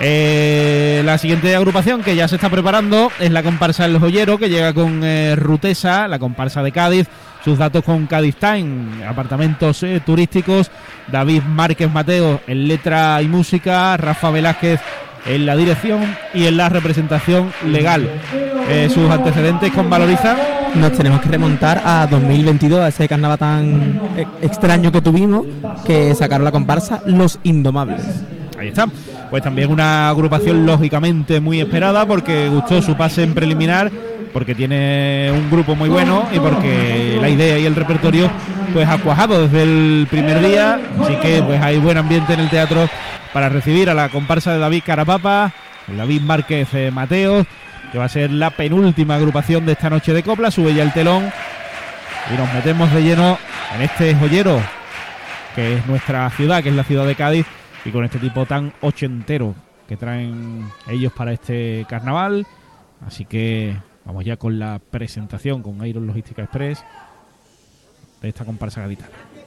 Eh, la siguiente agrupación que ya se está preparando es la comparsa El Joyero, que llega con eh, Rutesa, la comparsa de Cádiz, sus datos con Cádiz Time, apartamentos eh, turísticos, David Márquez Mateo en letra y música, Rafa Velázquez en la dirección y en la representación legal. sus antecedentes con Valoriza. Nos tenemos que remontar a 2022, a ese carnaval tan extraño que tuvimos, que sacaron la comparsa Los Indomables. Ahí está. Pues también una agrupación lógicamente muy esperada porque gustó su pase en preliminar, porque tiene un grupo muy bueno y porque la idea y el repertorio pues ha cuajado desde el primer día, así que pues hay buen ambiente en el teatro para recibir a la comparsa de David Carapapa, David Márquez eh, Mateo, que va a ser la penúltima agrupación de esta noche de copla, sube ya el telón y nos metemos de lleno en este joyero que es nuestra ciudad, que es la ciudad de Cádiz y con este tipo tan ochentero que traen ellos para este carnaval. Así que vamos ya con la presentación con Iron Logística Express de esta comparsa gaditana.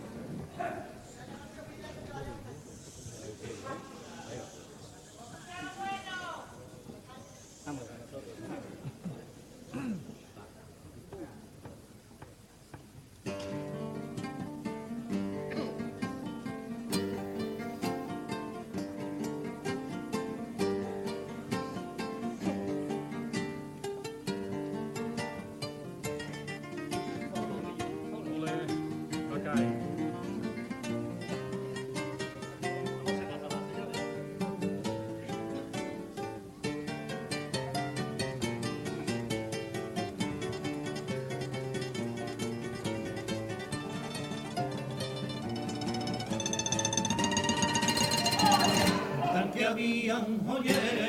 Había un joyero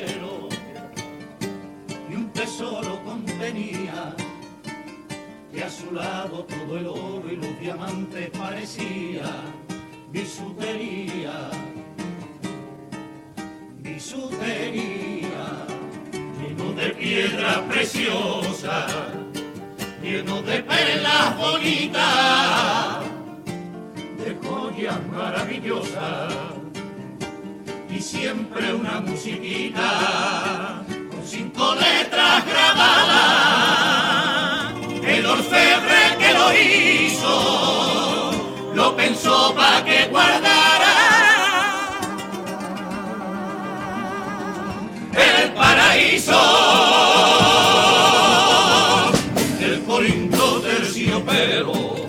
lo pensó para que guardara el paraíso. El corinto terciopelo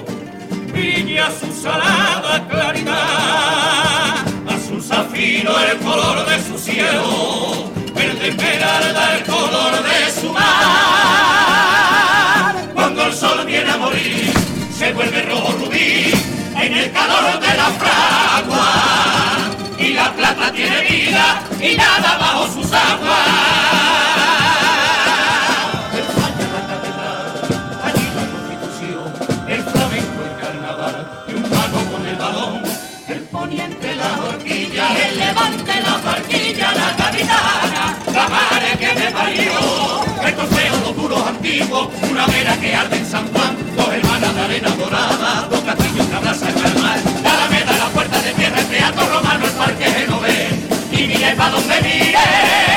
brilla su salada claridad el color de su cielo, verde esmeralda el color de su mar. Cuando el sol viene a morir, se vuelve rojo rubí en el calor de la fragua. Y la plata tiene vida y nada bajo sus aguas. levante la barquilla, la capitana, la madre que me parió. Estos feos los duros antiguos, una vera que arde en San Juan, dos hermanas de arena dorada, mire pa' donde mire,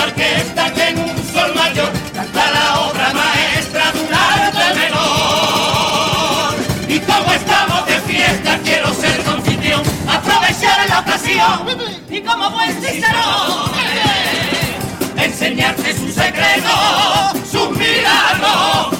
una orquesta que en un sol mayor canta la obra maestra de un arte menor. Y como estamos de fiesta, quiero ser confitrión, aprovechar la ocasión. Y como buen cicerón, enseñarte su secreto, sus milagros,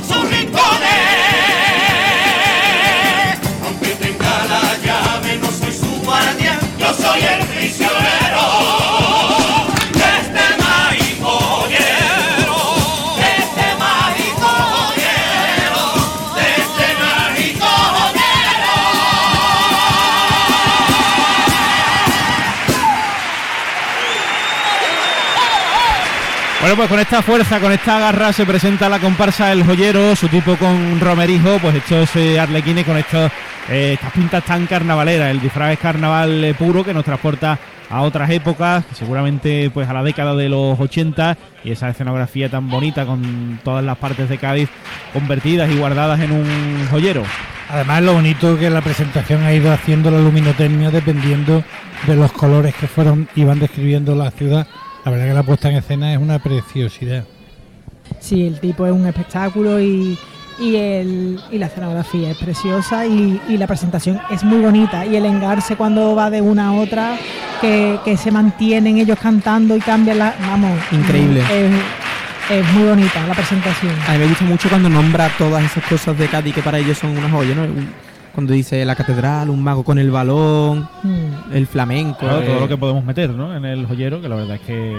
Bueno, pues con esta fuerza, con esta garra se presenta la comparsa El Joyero, su tipo con Romerijo, pues estos arlequines con estos, eh, estas pintas tan carnavaleras, el disfraz carnaval eh, puro que nos transporta a otras épocas, seguramente pues a la década de los 80 y esa escenografía tan bonita con todas las partes de Cádiz convertidas y guardadas en un joyero. Además, lo bonito que la presentación ha ido haciendo la luminotermia dependiendo de los colores que fueron iban describiendo la ciudad. La verdad que la puesta en escena es una preciosidad. Sí, el tipo es un espectáculo y, y, el, y la escenografía es preciosa y, y la presentación es muy bonita. Y el engarse cuando va de una a otra, que, que se mantienen ellos cantando y cambian la. Vamos. Increíble. Es, es muy bonita la presentación. A mí me gusta mucho cuando nombra todas esas cosas de Cádiz que para ellos son una joya, ¿no? Cuando dice la catedral, un mago con el balón, Mm. el flamenco. Claro, eh, todo lo que podemos meter ¿no? en el joyero, que la verdad es que...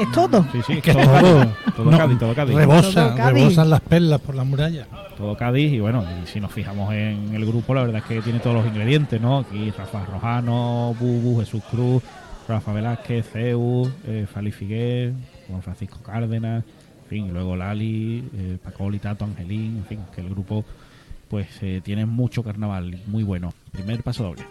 Es todo. Sí, sí, Que todo, todo, Cádiz, todo no, Cádiz, todo Cádiz. Rebosa, Todo Cádiz. rebosan las perlas por la muralla. todo Cádiz y bueno, y si nos fijamos en el grupo, la verdad es que tiene todos los ingredientes, ¿no? Aquí Rafa Rojano, Bubu, Jesús Cruz, Rafa Velázquez, Zeus, eh, Fali Figuer, Juan Francisco Cárdenas, en fin, y luego Lali, eh, Paco Litato, Angelín, en fin, que el grupo pues eh, mucho carnaval, muy bueno. Primer paso doble.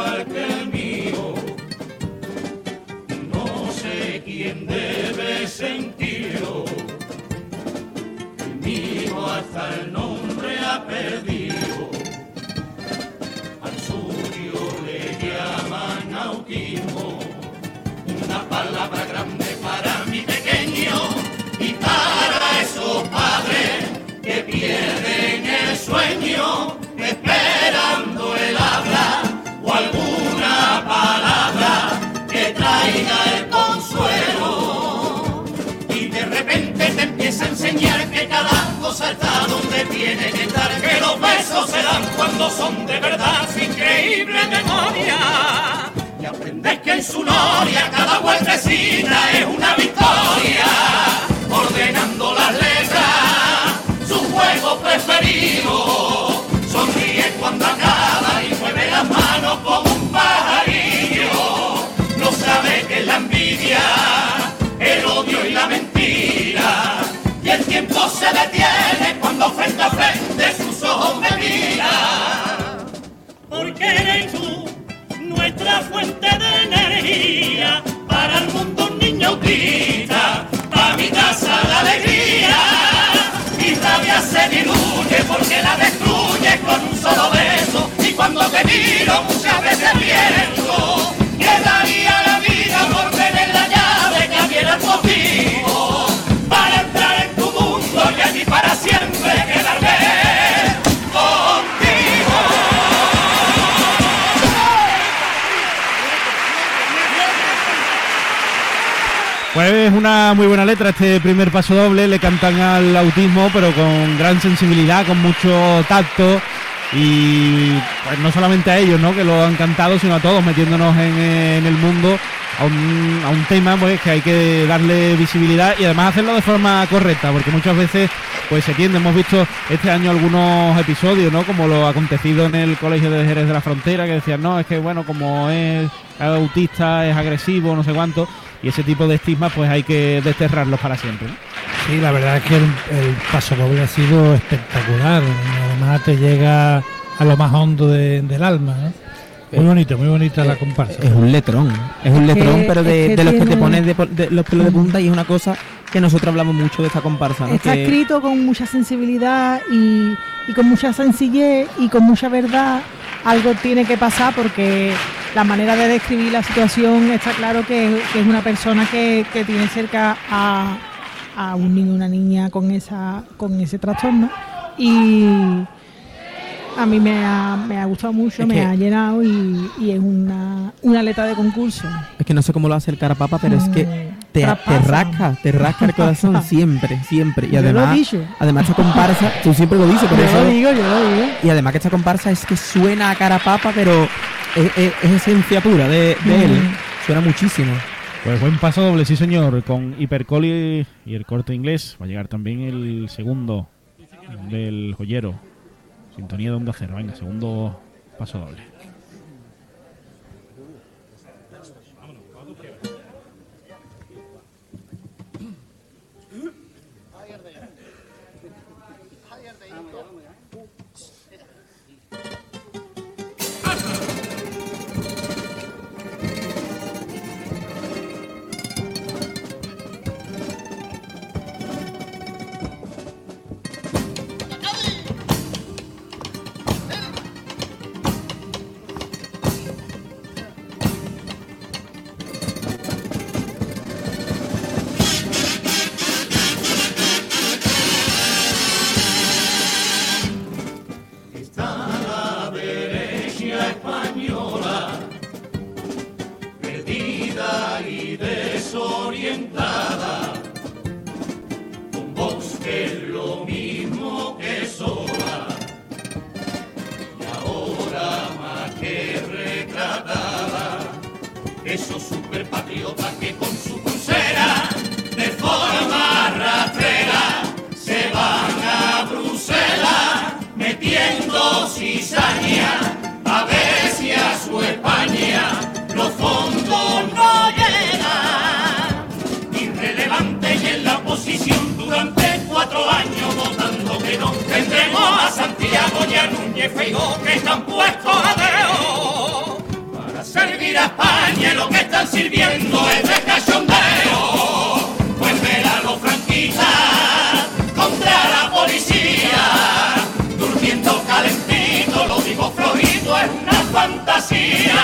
Es besos se dan cuando son de verdad su increíble memoria. Y aprendes que en su noria cada vueltecita es una victoria ordenando las letras su juego preferido. Sonríe cuando acaba y mueve las manos como un pajarillo. No sabe que la envidia el odio y la mentira y el tiempo se detiene cuando frente a frente destruye con un solo beso y cuando te miro muchas veces pienso que daría la vida por tener la llave que abriera el para entrar Es una muy buena letra este primer paso doble, le cantan al autismo pero con gran sensibilidad, con mucho tacto y pues, no solamente a ellos ¿no? que lo han cantado, sino a todos metiéndonos en, el mundo a un, a un tema pues que hay que darle visibilidad y además hacerlo de forma correcta, porque muchas veces pues se tiende, hemos visto este año algunos episodios, ¿no? Como lo acontecido en el Colegio de Jerez de la Frontera, que decían, no, es que bueno, como es autista, es agresivo, no sé cuánto, y ese tipo de estigmas pues hay que desterrarlos para siempre. ¿no? Sí, la verdad es que el, el paso doble ha sido espectacular. Además te llega a lo más hondo de- del alma. ¿no? Muy bonito, muy bonita la comparsa. Es un letrón, es un Es que- letrón, pero de, es que de los que te pones de, los pelos de punta y es una cosa que nosotros hablamos mucho de esta comparsa. ¿no? Está Que- escrito con mucha sensibilidad y, y con mucha sencillez y con mucha verdad. Algo tiene que pasar porque la manera de describir la situación está claro que, que es una persona que, que tiene cerca a, a un niño una niña con esa con ese trastorno y a mí me ha, me ha gustado mucho, Es me ha llenado y, y es una, una letra de concurso. Es que no sé cómo lo hace el Carapapa, pero es que Mm. te, te rasca, te rasca el corazón siempre, siempre. Y además, además esta comparsa, tú siempre lo dices, por Yo eso. lo digo, yo lo digo. Y además que esta comparsa es que suena a cara papa, pero es, es- es esencia pura de, de él. Suena muchísimo. Pues buen paso doble, sí señor, con Hipercoli y el corte inglés. Va a llegar también el segundo del joyero. Sintonía de onda cero. Venga, segundo paso doble. Superpatriotas que con su pulsera de forma rastrera se van a Bruselas metiendo cizaña a ver si a su España los fondos no llegan. Irrelevante y en la oposición durante cuatro años votando que no tendremos a Santiago y a Núñez Feijó que están puestos a España y lo que están sirviendo es de cachondeo. Pues ver a los franquistas contra la policía, durmiendo calentito, lo digo flojito, es una fantasía.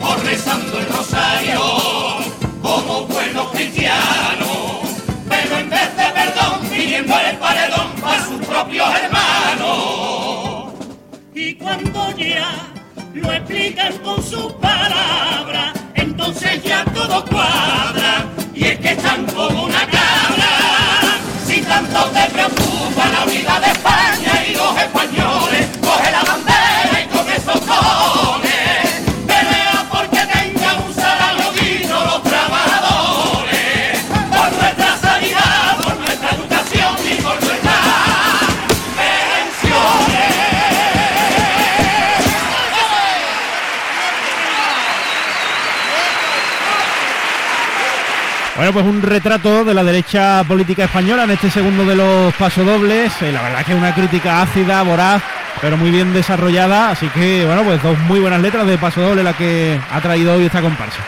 O rezando el rosario como buenos cristianos, pero en vez de perdón pidiendo el paredón para sus propios hermanos. Y cuando lo explican con sus palabras, entonces ya todo cuadra. Y es que están como una cabra. Si tanto te preocupa la vida de España Bueno, pues un retrato de la derecha política española en este segundo de los pasodobles. Eh, la verdad que una crítica ácida, voraz, pero muy bien desarrollada. Así que, bueno, pues dos muy buenas letras de pasodoble la que ha traído hoy esta comparsa.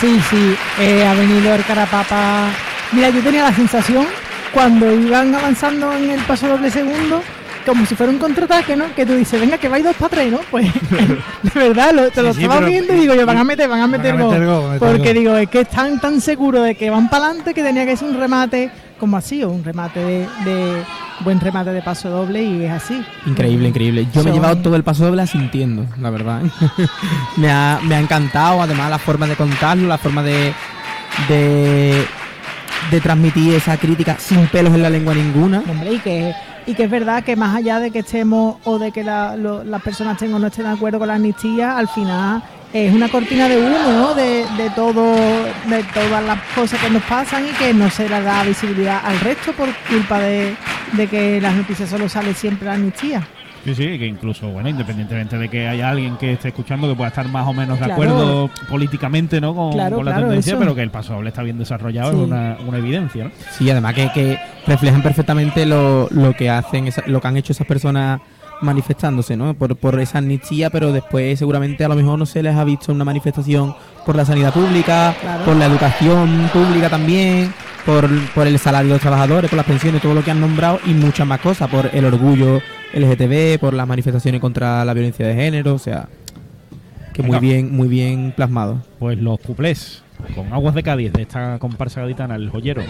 Sí, sí, eh, ha venido el carapapa. Mira, yo tenía la sensación cuando iban avanzando en el paso doble segundo, como si fuera un contraataque, ¿no? Que tú dices, venga, que vais dos para tres, ¿no? Pues, de verdad, lo- te lo Sí, estaba viendo y digo, yo, van a meter, van a meter Van a meter gol. gol, meter Porque gol. digo, es que están tan seguros de que van para adelante que tenía que ser un remate como así, o un remate de, de- buen remate de paso doble y es así. Increíble, increíble. Yo me he llevado todo el paso doble sintiendo, la verdad. me, ha, me ha encantado, además, la forma de contarlo, la forma de, de, de transmitir esa crítica sin pelos en la lengua ninguna. Hombre, y que, y que es verdad que más allá de que estemos o de que las personas estén o no estén de acuerdo con la amnistía, al final es una cortina de humo, de todo, de todas las cosas que nos pasan y que no se le da visibilidad al resto por culpa de, de que las noticias solo sale siempre la amnistía. Sí, sí, que incluso, bueno, independientemente de que haya alguien que esté escuchando que pueda estar más o menos de Claro. acuerdo políticamente, ¿no? Con, Claro, con la claro, tendencia, eso. pero que el pasodoble está bien desarrollado Sí. es una, una evidencia, ¿no? Sí, además que, que reflejan perfectamente lo, lo que hacen, esa- lo que han hecho esas personas manifestándose, ¿no? Por, por esa amnistía, pero después seguramente a lo mejor no se les ha visto una manifestación por la sanidad pública, Claro. por la educación pública también, por, por el salario de los trabajadores, por las pensiones, todo lo que han nombrado y muchas más cosas, por el orgullo LGTB, por las manifestaciones contra la violencia de género, o sea, que muy bien, muy bien plasmado. Pues los cuplés con aguas de Cádiz de esta comparsa gaditana, el joyero.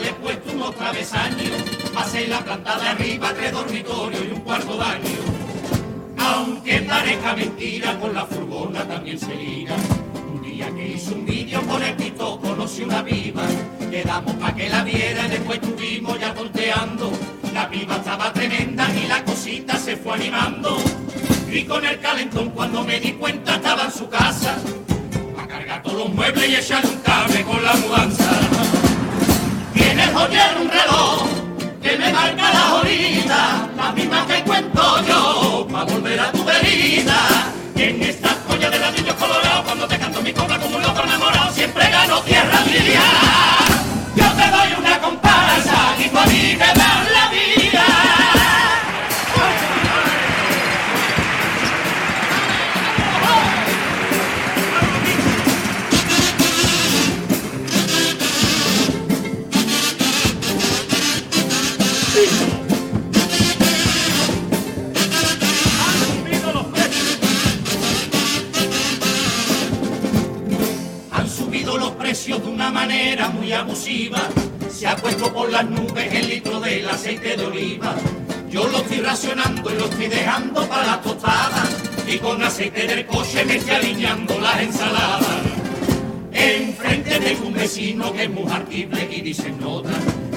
Le he puesto unos travesaños. Pasé la planta de arriba, tres dormitorios y un cuarto baño. Aunque parezca mentira, con la furgona también se liga. Un día que hice un vídeo con el pito, conocí una piba. Quedamos pa' que la viera y después estuvimos ya tonteando. La piba estaba tremenda y la cosita se fue animando. Y con el calentón cuando me di cuenta estaba en su casa. A cargar todos los muebles y echarle un cable con la mudanza. Joyero un reloj que me marca la horita, la misma que cuento yo, pa' volver a tu verita. En esta joya de ladrillos colorados, cuando te canto mi cobra como un loco enamorado, siempre gano tierra mía. Yo te doy una comparsa y a manera muy abusiva. Se ha puesto por las nubes el litro del aceite de oliva. Yo lo estoy racionando y lo estoy dejando para las tostadas. Y con aceite del coche me estoy alineando las ensaladas. Enfrente tengo un vecino que es muy artible y dice nota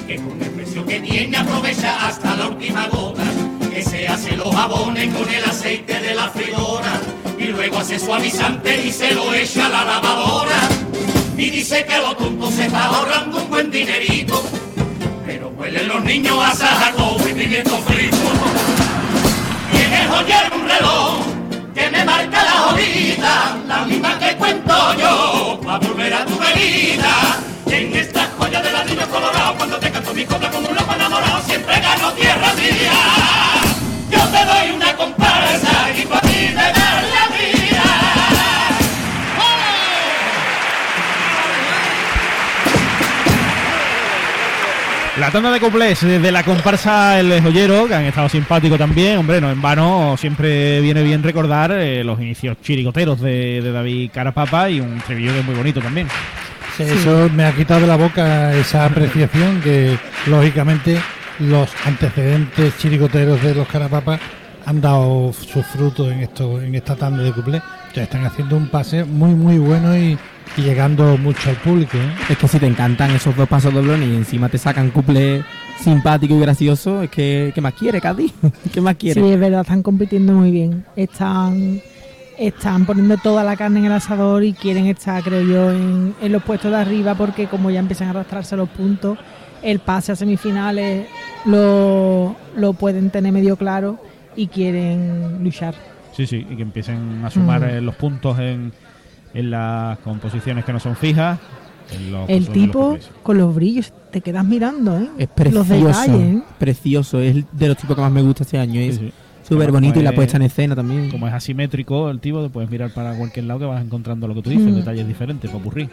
que con el precio que tiene aprovecha hasta la última gota. Que se hace los jabones con el aceite de la freidora y luego hace suavizante y se lo echa a la lavadora. Y dice que lo tonto se está ahorrando un buen dinerito, pero huelen los niños a sajaco y pimiento frito. Tiene joyero un reloj que me marca la horita, la misma que cuento yo, pa' volver a tu venida. La tanda de cuplés de la comparsa El Joyero, que han estado simpáticos también. Hombre, no en vano, siempre viene bien recordar eh, los inicios chirigoteros de, de David Carapapa y un estribillo que es muy bonito también. Sí, Eso me ha quitado de la boca esa apreciación que, lógicamente, los antecedentes chirigoteros de los carapapas han dado sus frutos en esto, en esta tanda de cuplés. Ya están haciendo un pase muy, muy bueno y, y llegando mucho al público. ¿eh? Es que si te encantan esos dos pasos doblones y encima te sacan couple simpático y gracioso, es que ¿qué más quiere, Cádiz? ¿Qué más quiere? Sí, es verdad, están compitiendo muy bien. Están, están poniendo toda la carne en el asador y quieren estar, creo yo, en, en los puestos de arriba porque como ya empiezan a arrastrarse los puntos, el pase a semifinales lo, lo pueden tener medio claro y quieren luchar. Sí, sí, y que empiecen a sumar Mm. eh, los puntos en, en las composiciones que no son fijas. en los- El los tipo con los brillos, te quedas mirando, ¿eh? Es precioso. Los detalles, ¿eh? Precioso. Es de los tipos que más me gusta este año. Es Sí, sí. súper bonito y la puesta en es- escena también. Como es asimétrico el tipo, te puedes mirar para cualquier lado que vas encontrando lo que tú dices, Mm. detalles diferentes, papurrí.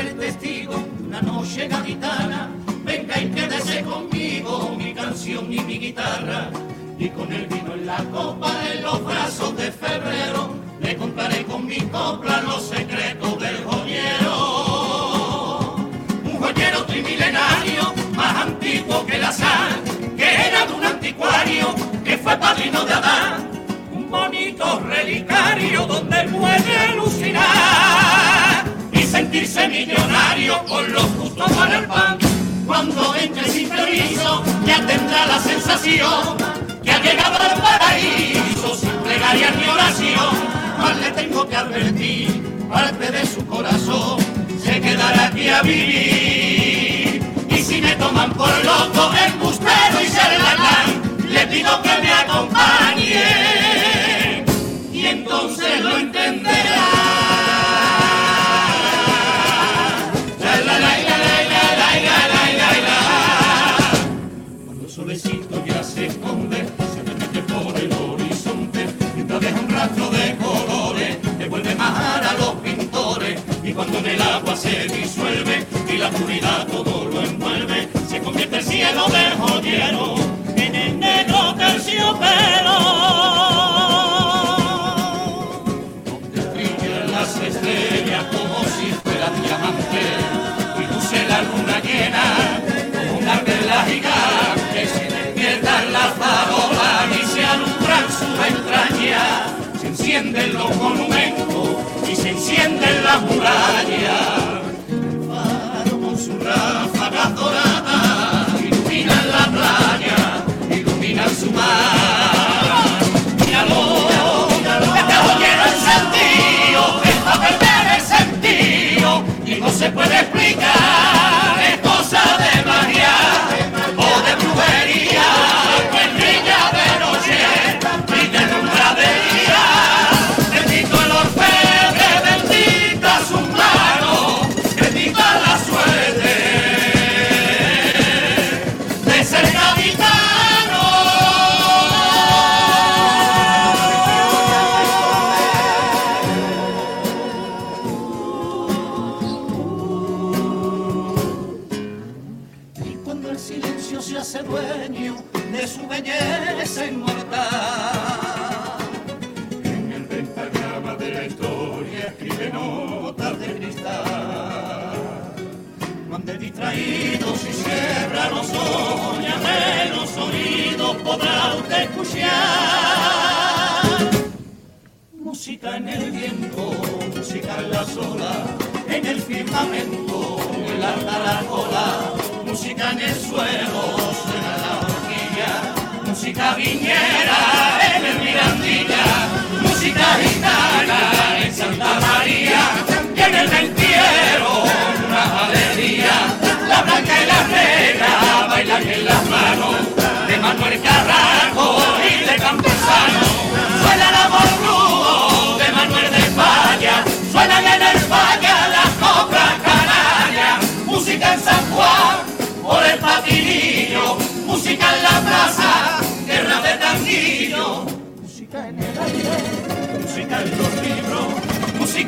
Ser testigo una noche gaditana, venga y quédese conmigo, mi canción y mi guitarra. Y con el vino en la copa, en los brazos de febrero, le contaré con mi copla los secretos del joyero. Un joyero trimilenario, más antiguo que la sal, que era de un anticuario, que fue padrino de Adán un bonito relicario donde puede alucinar sentirse millonario con los gustos para el pan. Cuando entre sin permiso ya tendrá la sensación que ha llegado al paraíso sin plegaria ni oración. Más le tengo que advertir, parte de su corazón se quedará aquí a vivir. Y si me toman por loco, embustero y charlatán, le pido que me acompañe y entonces lo entenderá. cuando en el agua se disuelve y la oscuridad todo lo envuelve, se convierte el cielo de joyero en el negro terciopelo. España, el faro con sus ráfagas doradas iluminan la playa, iluminan su mar. Míralo, míralo, que está lleno el sentido, está perder el sentido y no se puede explicar.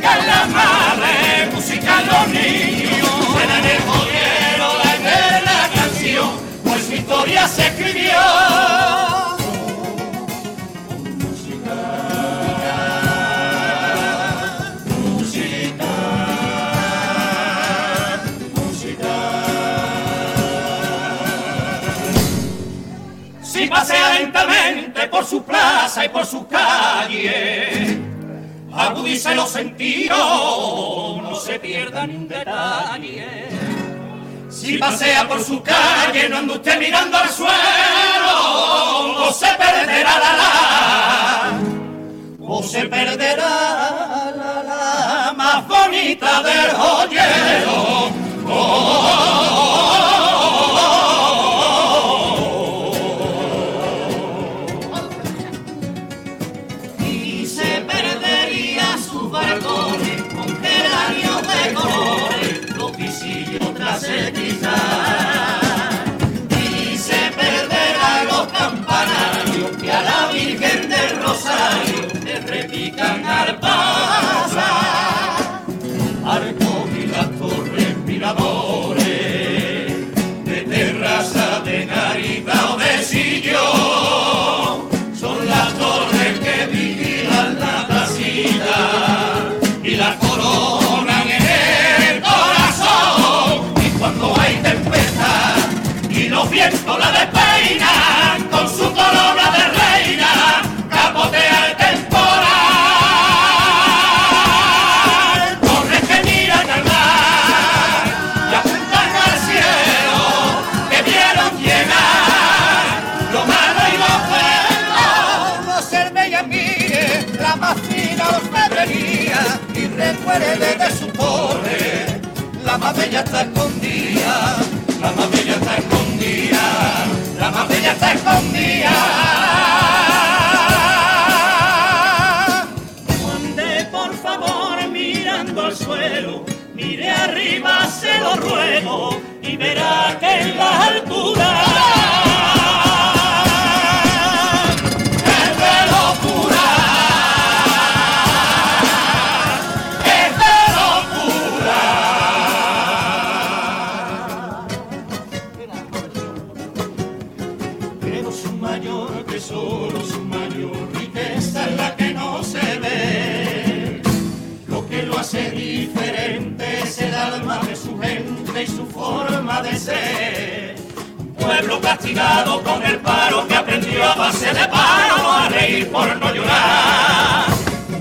Cantan las madres, música los niños, suenan el jodiero la eterna canción, pues mi historia se escribió. pasea lentamente por su plaza y por su calle agudice los sentidos, no se pierda ni un detalle. Si pasea por su calle, no ande usted mirando al suelo, o se perderá la la, o se perderá la la más bonita del joyero. playa hasta escondida. Con el paro que aprendió a base de paro a reír por no llorar.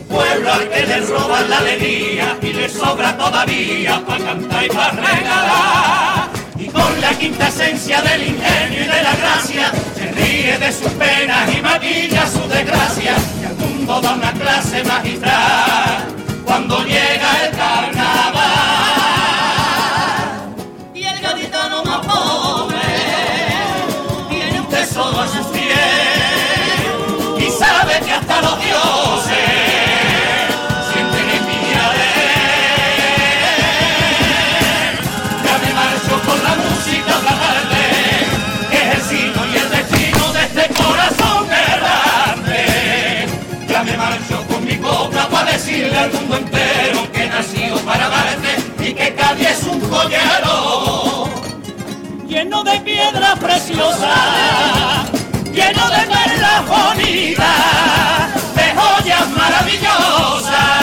Pueblo al que le roban la alegría y le sobra todavía para cantar y para regalar. Y con la quinta esencia del ingenio y de la gracia, se ríe de sus penas y maquilla su desgracia. Y al mundo da una clase magistral cuando llega el carnaval. mundo que nació para darte y que Cádiz es un joyero lleno de piedras preciosas, lleno de perlas bonitas, de joyas maravillosas.